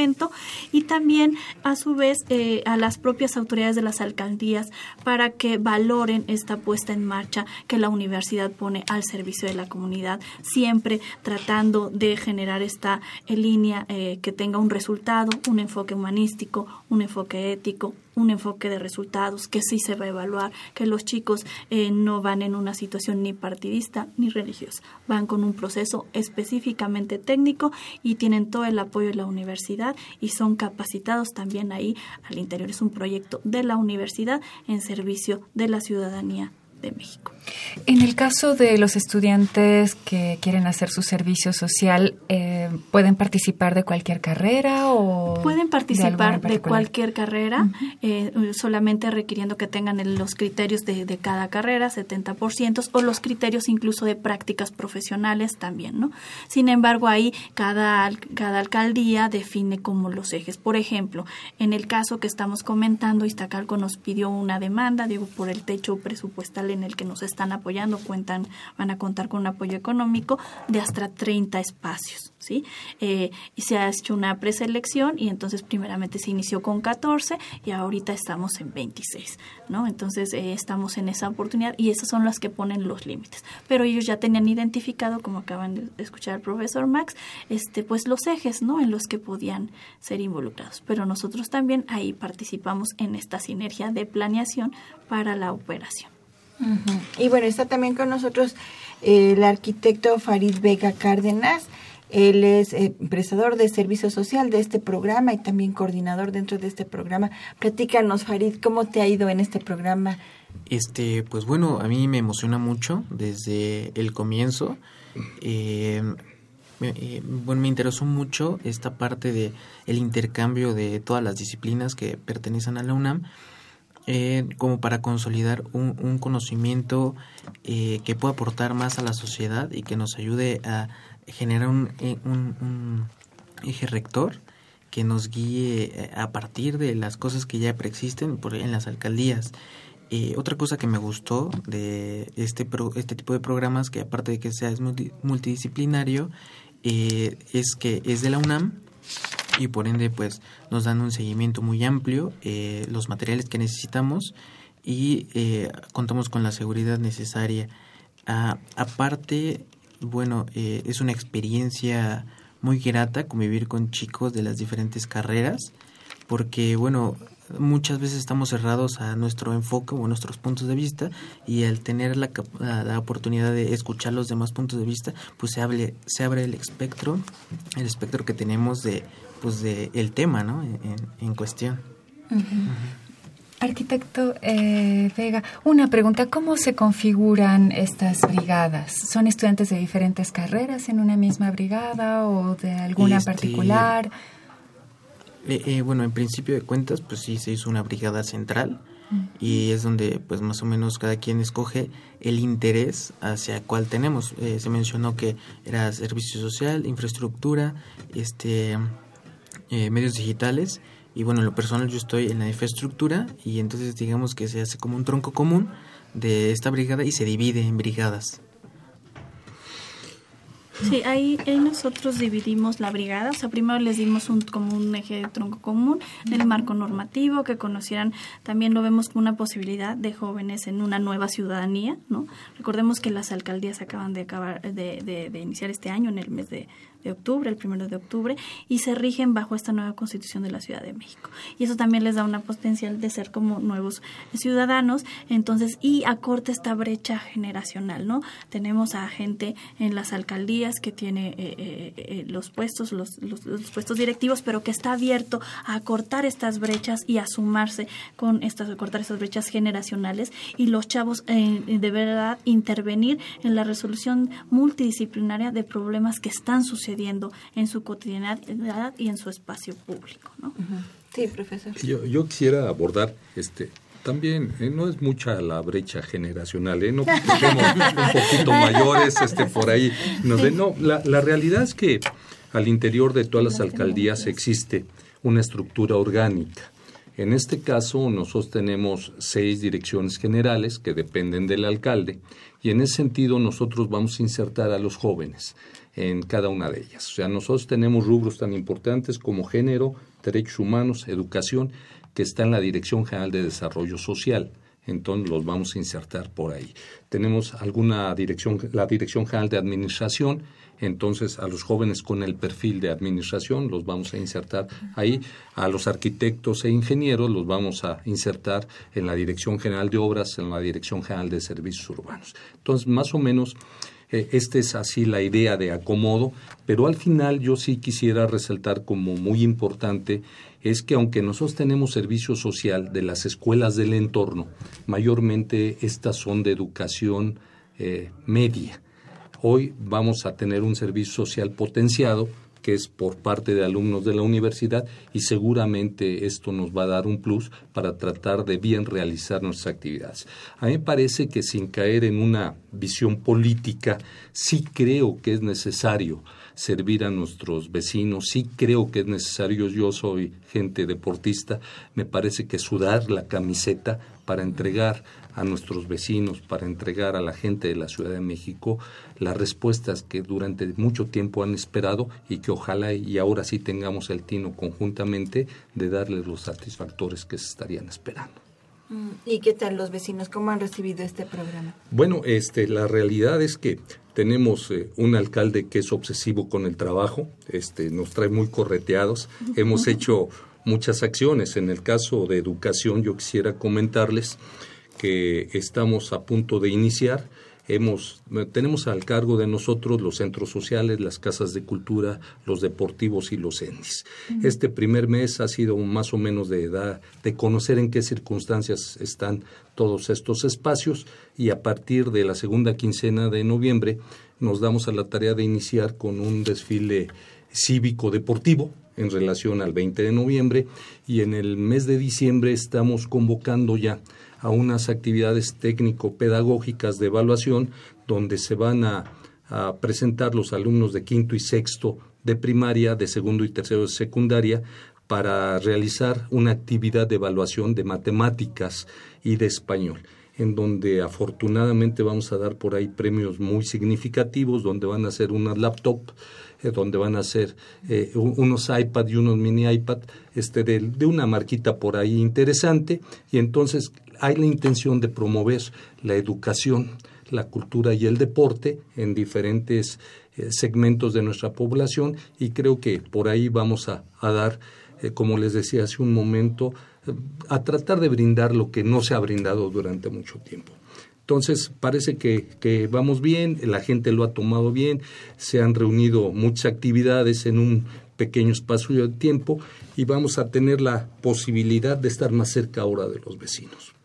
y también a su vez eh, a las propias autoridades de las alcaldías para que valoren esta puesta en marcha que la universidad pone al servicio de la comunidad, siempre tratando de generar esta línea eh, que tenga un resultado, un enfoque humanístico, un enfoque ético, un enfoque de resultados, que sí se va a evaluar, que los chicos eh, no van en una situación ni partidista ni religiosa, van con un proceso específicamente técnico y tienen todo el apoyo de la universidad y son capacitados también ahí al interior. Es un proyecto de la universidad en servicio de la ciudadanía de México. En el caso de los estudiantes que quieren hacer su servicio social, eh, ¿pueden participar de cualquier carrera o...? Pueden participar de, cualquier carrera, eh, solamente requiriendo que tengan los criterios de, de, cada carrera, 70%, o los criterios incluso de prácticas profesionales también, ¿no? Sin embargo, ahí cada, cada alcaldía define como los ejes. Por ejemplo, en el caso que estamos comentando, Iztacalco nos pidió una demanda, digo, por el techo presupuestal en el que nos están apoyando, cuentan, van a contar con un apoyo económico de hasta 30 espacios, ¿sí? Eh, y se ha hecho una preselección y entonces primeramente se inició con 14 y ahorita estamos en 26, ¿no? Entonces eh, estamos en esa oportunidad y esas son las que ponen los límites. Pero ellos ya tenían identificado, como acaban de escuchar el profesor Max, este, pues los ejes, ¿no? En los que podían ser involucrados. Pero nosotros también ahí participamos en esta sinergia de planeación para la operación. Y bueno, está también con nosotros eh, el arquitecto Farid Vega Cárdenas. Él es eh, prestador de servicio social de este programa y también coordinador dentro de este programa. Platícanos, Farid, ¿cómo te ha ido en este programa? Este, pues bueno, a mí me emociona mucho desde el comienzo. Eh, bueno, me interesó mucho esta parte de el intercambio de todas las disciplinas que pertenecen a la UNAM eh, como para consolidar un, conocimiento eh, que pueda aportar más a la sociedad y que nos ayude a generar un, eh, eje rector que nos guíe a partir de las cosas que ya preexisten por, en las alcaldías. otra cosa que me gustó de este, este tipo de programas, que aparte de que sea multidisciplinario, es que es de la UNAM y por ende pues nos dan un seguimiento muy amplio, eh, los materiales que necesitamos y eh, contamos con la seguridad necesaria. aparte, bueno, eh, es una experiencia muy grata convivir con chicos de las diferentes carreras porque bueno, muchas veces estamos cerrados a nuestro enfoque o nuestros puntos de vista y al tener la, la, oportunidad de escuchar los demás puntos de vista, pues se, hable, se abre el espectro, el espectro que tenemos de pues de el tema ¿no? en, cuestión. Arquitecto eh, Vega, una pregunta, ¿cómo se configuran estas brigadas? ¿Son estudiantes de diferentes carreras en una misma brigada o de alguna este, particular? Eh, eh, bueno, en principio de cuentas, pues sí se hizo una brigada central y es donde pues más o menos cada quien escoge el interés hacia cuál tenemos. se mencionó que era servicio social, infraestructura, este eh, medios digitales y bueno, en lo personal yo estoy en la infraestructura y entonces digamos que se hace como un tronco común de esta brigada y se divide en brigadas. Sí, ahí, nosotros dividimos la brigada, o sea, primero les dimos un, como un eje de tronco común el marco normativo, que conocieran, también lo vemos como una posibilidad de jóvenes en una nueva ciudadanía, ¿no? Recordemos que las alcaldías acaban de acabar de, iniciar este año, en el mes de, de octubre, el primero de octubre, y se rigen bajo esta nueva constitución de la Ciudad de México. Y eso también les da una potencial de ser como nuevos ciudadanos, entonces, y acorta esta brecha generacional, ¿no? Tenemos a gente en las alcaldías que tiene eh, eh, eh, los puestos, los, los, puestos directivos, pero que está abierto a acortar estas brechas y a sumarse con estas, acortar estas brechas generacionales y los chavos de verdad intervenir en la resolución multidisciplinaria de problemas que están sucediendo en su cotidianidad y en su espacio público, ¿no? Sí, profesor. Yo, yo quisiera abordar este también eh, no es mucha la brecha generacional, ¿eh? no somos un poquito mayores este, por ahí. No, no la, la realidad es que al interior de todas las alcaldías existe una estructura orgánica. En este caso, nosotros tenemos seis direcciones generales que dependen del alcalde y en ese sentido nosotros vamos a insertar a los jóvenes en cada una de ellas. O sea, nosotros tenemos rubros tan importantes como género, derechos humanos, educación que está en la Dirección General de Desarrollo Social. Entonces los vamos a insertar por ahí. Tenemos alguna dirección, la Dirección General de Administración, entonces a los jóvenes con el perfil de administración los vamos a insertar ahí, a los arquitectos e ingenieros los vamos a insertar en la Dirección General de Obras, en la Dirección General de Servicios Urbanos. Entonces, más o menos, eh, esta es así la idea de acomodo, pero al final yo sí quisiera resaltar como muy importante es que aunque nosotros tenemos servicio social de las escuelas del entorno, mayormente estas son de educación eh, media. Hoy vamos a tener un servicio social potenciado que es por parte de alumnos de la universidad y seguramente esto nos va a dar un plus para tratar de bien realizar nuestras actividades. A mí me parece que sin caer en una visión política, sí creo que es necesario servir a nuestros vecinos. Sí creo que es necesario, yo soy gente deportista, me parece que sudar la camiseta para entregar a nuestros vecinos, para entregar a la gente de la Ciudad de México las respuestas que durante mucho tiempo han esperado y que ojalá y ahora sí tengamos el tino conjuntamente de darles los satisfactores que se estarían esperando. Mm, ¿Y qué tal los vecinos? ¿Cómo han recibido este programa? Bueno, este, la realidad es que tenemos eh, un alcalde que es obsesivo con el trabajo, este, nos trae muy correteados. Hemos hecho muchas acciones. En el caso de educación, yo quisiera comentarles que estamos a punto de iniciar hemos, tenemos al cargo de nosotros los centros sociales, las casas de cultura, los deportivos y los ENDIS. Este primer mes ha sido más o menos de edad, de conocer en qué circunstancias están todos estos espacios y a partir de la segunda quincena de noviembre nos damos a la tarea de iniciar con un desfile cívico deportivo en relación al 20 de noviembre y en el mes de diciembre estamos convocando ya a unas actividades técnico-pedagógicas de evaluación donde se van a, presentar los alumnos de quinto y sexto de primaria, de segundo y tercero de secundaria, para realizar una actividad de evaluación de matemáticas y de español en donde afortunadamente vamos a dar por ahí premios muy significativos, donde van a ser unas laptop, eh, donde van a ser eh, unos iPad y unos mini iPad este, de, de, una marquita por ahí interesante, y entonces hay la intención de promover la educación, la cultura y el deporte en diferentes eh, segmentos de nuestra población y creo que por ahí vamos a, dar, eh, como les decía hace un momento, eh, a tratar de brindar lo que no se ha brindado durante mucho tiempo. Entonces, parece que, que, vamos bien, la gente lo ha tomado bien, se han reunido muchas actividades en un pequeño espacio de tiempo y vamos a tener la posibilidad de estar más cerca ahora de los vecinos.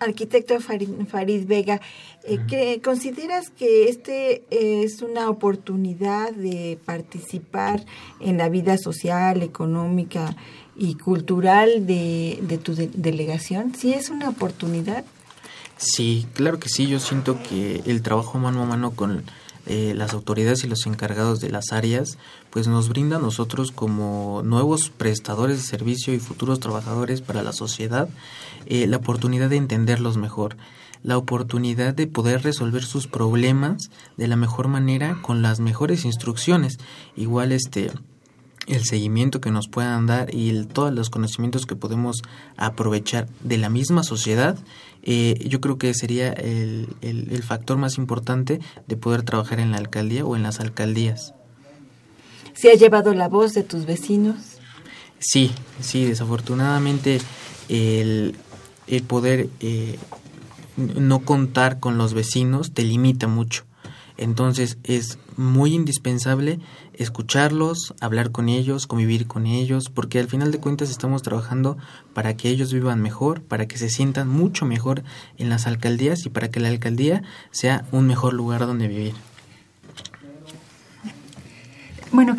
Arquitecto Farid, Vega, eh, ¿consideras que este es una oportunidad de participar en la vida social, económica y cultural de, tu delegación? ¿Sí es una oportunidad? Sí, claro que sí. Yo siento que el trabajo mano a mano con eh, las autoridades y los encargados de las áreas, pues nos brinda a nosotros como nuevos prestadores de servicio y futuros trabajadores para la sociedad eh, la oportunidad de entenderlos mejor, la oportunidad de poder resolver sus problemas de la mejor manera con las mejores instrucciones. Igual este el seguimiento que nos puedan dar y todos los conocimientos que podemos aprovechar de la misma sociedad, eh, yo creo que sería el, el, factor más importante de poder trabajar en la alcaldía o en las alcaldías. ¿Se ha llevado la voz de tus vecinos? Sí, sí, desafortunadamente el, el poder eh, no contar con los vecinos te limita mucho. Entonces es muy indispensable escucharlos, hablar con ellos, convivir con ellos, porque al final de cuentas estamos trabajando para que ellos vivan mejor, para que se sientan mucho mejor en las alcaldías y para que la alcaldía sea un mejor lugar donde vivir. Bueno,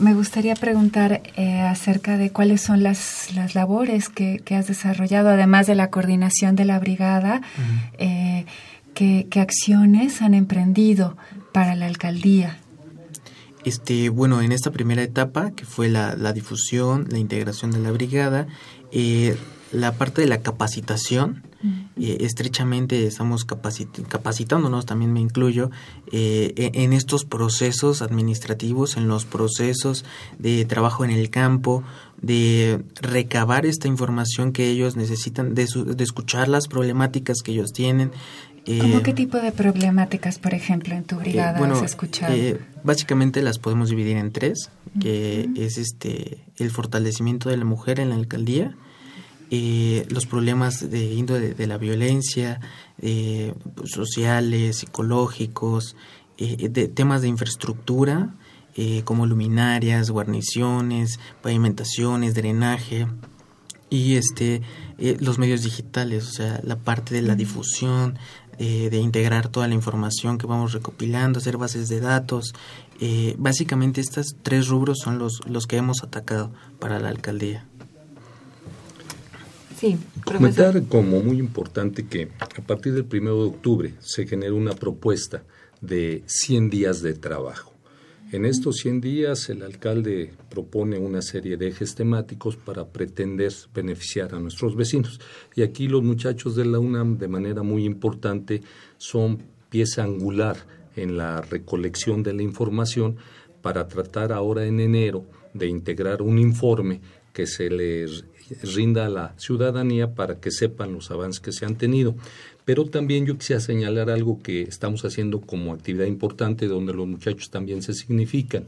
me, gustaría preguntar eh, acerca de cuáles son las, las labores que, has desarrollado, además de la coordinación de la brigada, eh, ¿qué, acciones han emprendido para la alcaldía? Este, bueno, en esta primera etapa, que fue la, la difusión, la integración de la brigada, eh, la parte de la capacitación, eh, estrechamente estamos capacitándonos, también me incluyo, eh, e-, en estos procesos administrativos, en los procesos de trabajo en el campo, de recabar esta información que ellos necesitan, de, de escuchar las problemáticas que ellos tienen, ¿Cómo qué tipo de problemáticas, por ejemplo, en tu brigada has escuchado? básicamente las podemos dividir en tres, que es este el fortalecimiento de la mujer en la alcaldía, eh, los problemas de índole de, la violencia, eh, sociales, psicológicos, eh, de temas de infraestructura, como luminarias, guarniciones, pavimentaciones, drenaje y este los medios digitales, o sea, la parte de la difusión, de integrar toda la información que vamos recopilando, hacer bases de datos. básicamente estos tres rubros son los, los que hemos atacado para la alcaldía. Comentar como muy importante que a partir del 1 de octubre se generó una propuesta de 100 días de trabajo. En estos 100 días el alcalde propone una serie de ejes temáticos para pretender beneficiar a nuestros vecinos. Y aquí los muchachos de la UNAM de manera muy importante son pieza angular en la recolección de la información para tratar ahora en enero de integrar un informe que se les rinda a la ciudadanía para que sepan los avances que se han tenido. Pero también yo quisiera señalar algo que estamos haciendo como actividad importante donde los muchachos también se significan.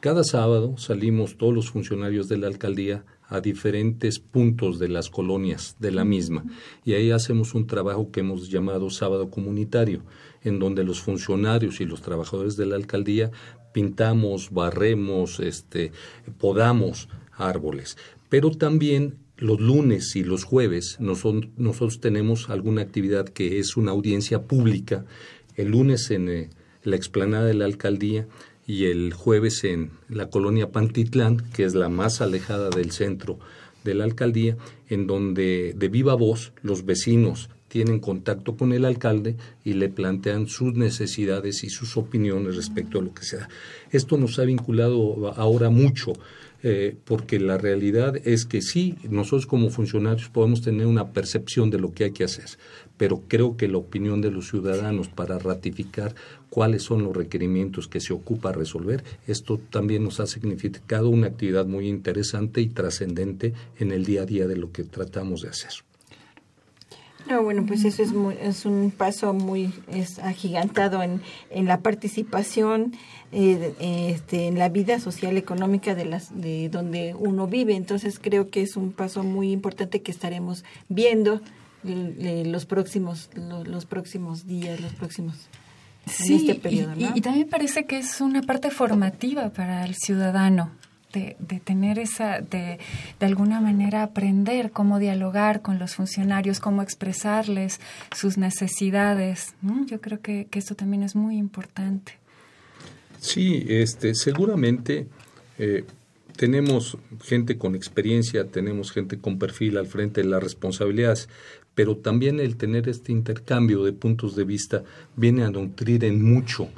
Cada sábado salimos todos los funcionarios de la alcaldía a diferentes puntos de las colonias de la misma y ahí hacemos un trabajo que hemos llamado sábado comunitario, en donde los funcionarios y los trabajadores de la alcaldía pintamos, barremos, este, podamos árboles pero también los lunes y los jueves nosotros tenemos alguna actividad que es una audiencia pública, el lunes en eh, la explanada de la alcaldía y el jueves en la colonia Pantitlán, que es la más alejada del centro de la alcaldía, en donde de viva voz los vecinos tienen contacto con el alcalde y le plantean sus necesidades y sus opiniones respecto a lo que sea. Esto nos ha vinculado ahora mucho eh, porque la realidad es que sí, nosotros como funcionarios podemos tener una percepción de lo que hay que hacer, pero creo que la opinión de los ciudadanos para ratificar cuáles son los requerimientos que se ocupa resolver, esto también nos ha significado una actividad muy interesante y trascendente en el día a día de lo que tratamos de hacer. No, bueno, pues eso es, es un paso muy es agigantado en, en la participación eh, este, en la vida social económica de las de donde uno vive. Entonces creo que es un paso muy importante que estaremos viendo los próximos los, próximos días, los próximos sí, este periodo. y, también parece que es una parte formativa para el ciudadano de, tener esa, de, de alguna manera aprender cómo dialogar con los funcionarios, cómo expresarles sus necesidades. Yo creo que, que eso también es muy importante. Sí, este, seguramente eh, tenemos gente con experiencia, tenemos gente con perfil al frente de las responsabilidades, pero también el tener este intercambio de puntos de vista viene a nutrir en mucho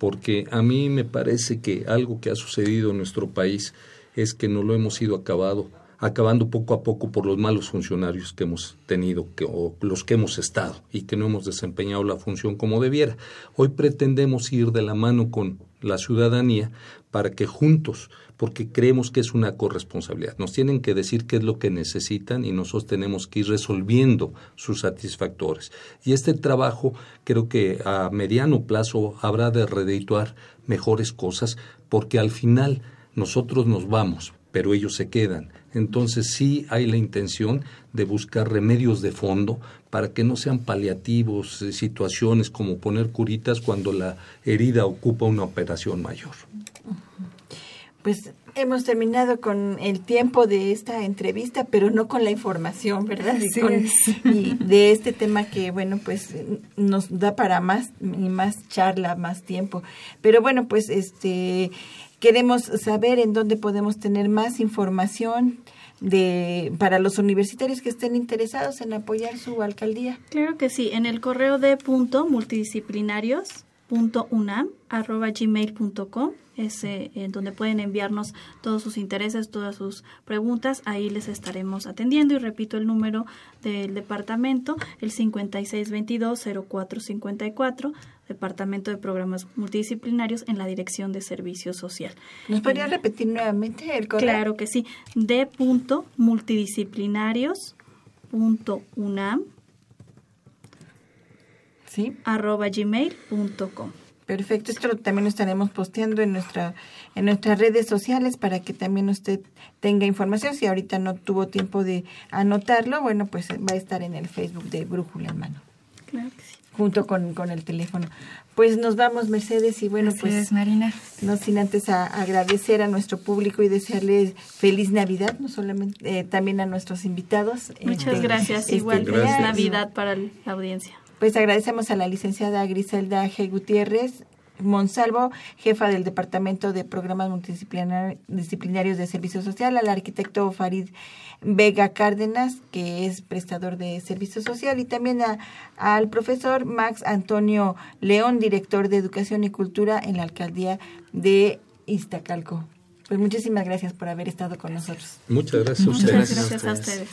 porque a mí me parece que algo que ha sucedido en nuestro país es que no lo hemos ido acabado, acabando poco a poco por los malos funcionarios que hemos tenido que, o los que hemos estado y que no hemos desempeñado la función como debiera. Hoy pretendemos ir de la mano con la ciudadanía, para que juntos, porque creemos que es una corresponsabilidad, nos tienen que decir qué es lo que necesitan y nosotros tenemos que ir resolviendo sus satisfactores. Y este trabajo creo que a mediano plazo habrá de redituar mejores cosas, porque al final nosotros nos vamos, pero ellos se quedan. Entonces sí hay la intención de buscar remedios de fondo para que no sean paliativos, eh, situaciones como poner curitas cuando la herida ocupa una operación mayor. Pues hemos terminado con el tiempo de esta entrevista, pero no con la información, ¿verdad? y de este tema que, bueno, pues nos da para más y más charla, más tiempo. Pero bueno, pues este queremos saber en dónde podemos tener más información de para los universitarios que estén interesados en apoyar su alcaldía. Claro que sí, en el correo de punto multidisciplinarios punto unam arroba gmail.com es eh, en donde pueden enviarnos todos sus intereses, todas sus preguntas. Ahí les estaremos atendiendo. Y repito el número del departamento, el 5622-0454, Departamento de Programas Multidisciplinarios en la Dirección de Servicio Social. ¿Nos podría repetir nuevamente el correo? Claro que sí. D. Multidisciplinarios.unam ¿Sí? arroba gmail.com. Perfecto, esto también lo estaremos posteando en nuestra en nuestras redes sociales para que también usted tenga información. Si ahorita no tuvo tiempo de anotarlo, bueno, pues va a estar en el Facebook de Brújula en Mano. Claro que sí. Junto con, con el teléfono. Pues nos vamos, Mercedes, y bueno, pues. Marina. No sin antes agradecer a nuestro público y desearles feliz Navidad, no solamente, eh, también a nuestros invitados. Muchas este, gracias, este, igual feliz Navidad para la audiencia. Pues agradecemos a la licenciada Griselda G. Gutiérrez Monsalvo, jefa del Departamento de Programas Multidisciplinarios de Servicio Social, al arquitecto Farid Vega Cárdenas, que es prestador de servicio social, y también al profesor Max Antonio León, director de Educación y Cultura en la alcaldía de Iztacalco. Pues muchísimas gracias por haber estado con nosotros. Muchas gracias. Muchas gracias, a ustedes.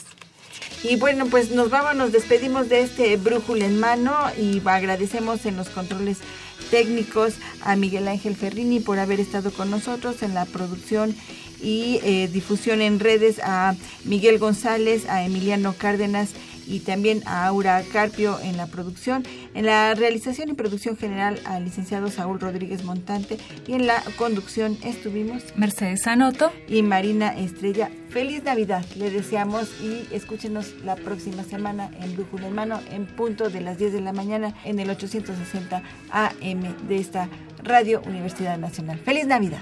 Y bueno, pues nos vamos, nos despedimos de este brújula en mano y agradecemos en los controles técnicos a Miguel Ángel Ferrini por haber estado con nosotros en la producción y eh, difusión en redes a Miguel González, a Emiliano Cárdenas y también a Aura Carpio en la producción, en la realización y producción general al licenciado Saúl Rodríguez Montante y en la conducción estuvimos Mercedes Anoto y Marina Estrella. Feliz Navidad, le deseamos y escúchenos la próxima semana en Brújula en Mano en punto de las 10 de la mañana en el 860 AM de esta Radio Universidad Nacional. Feliz Navidad.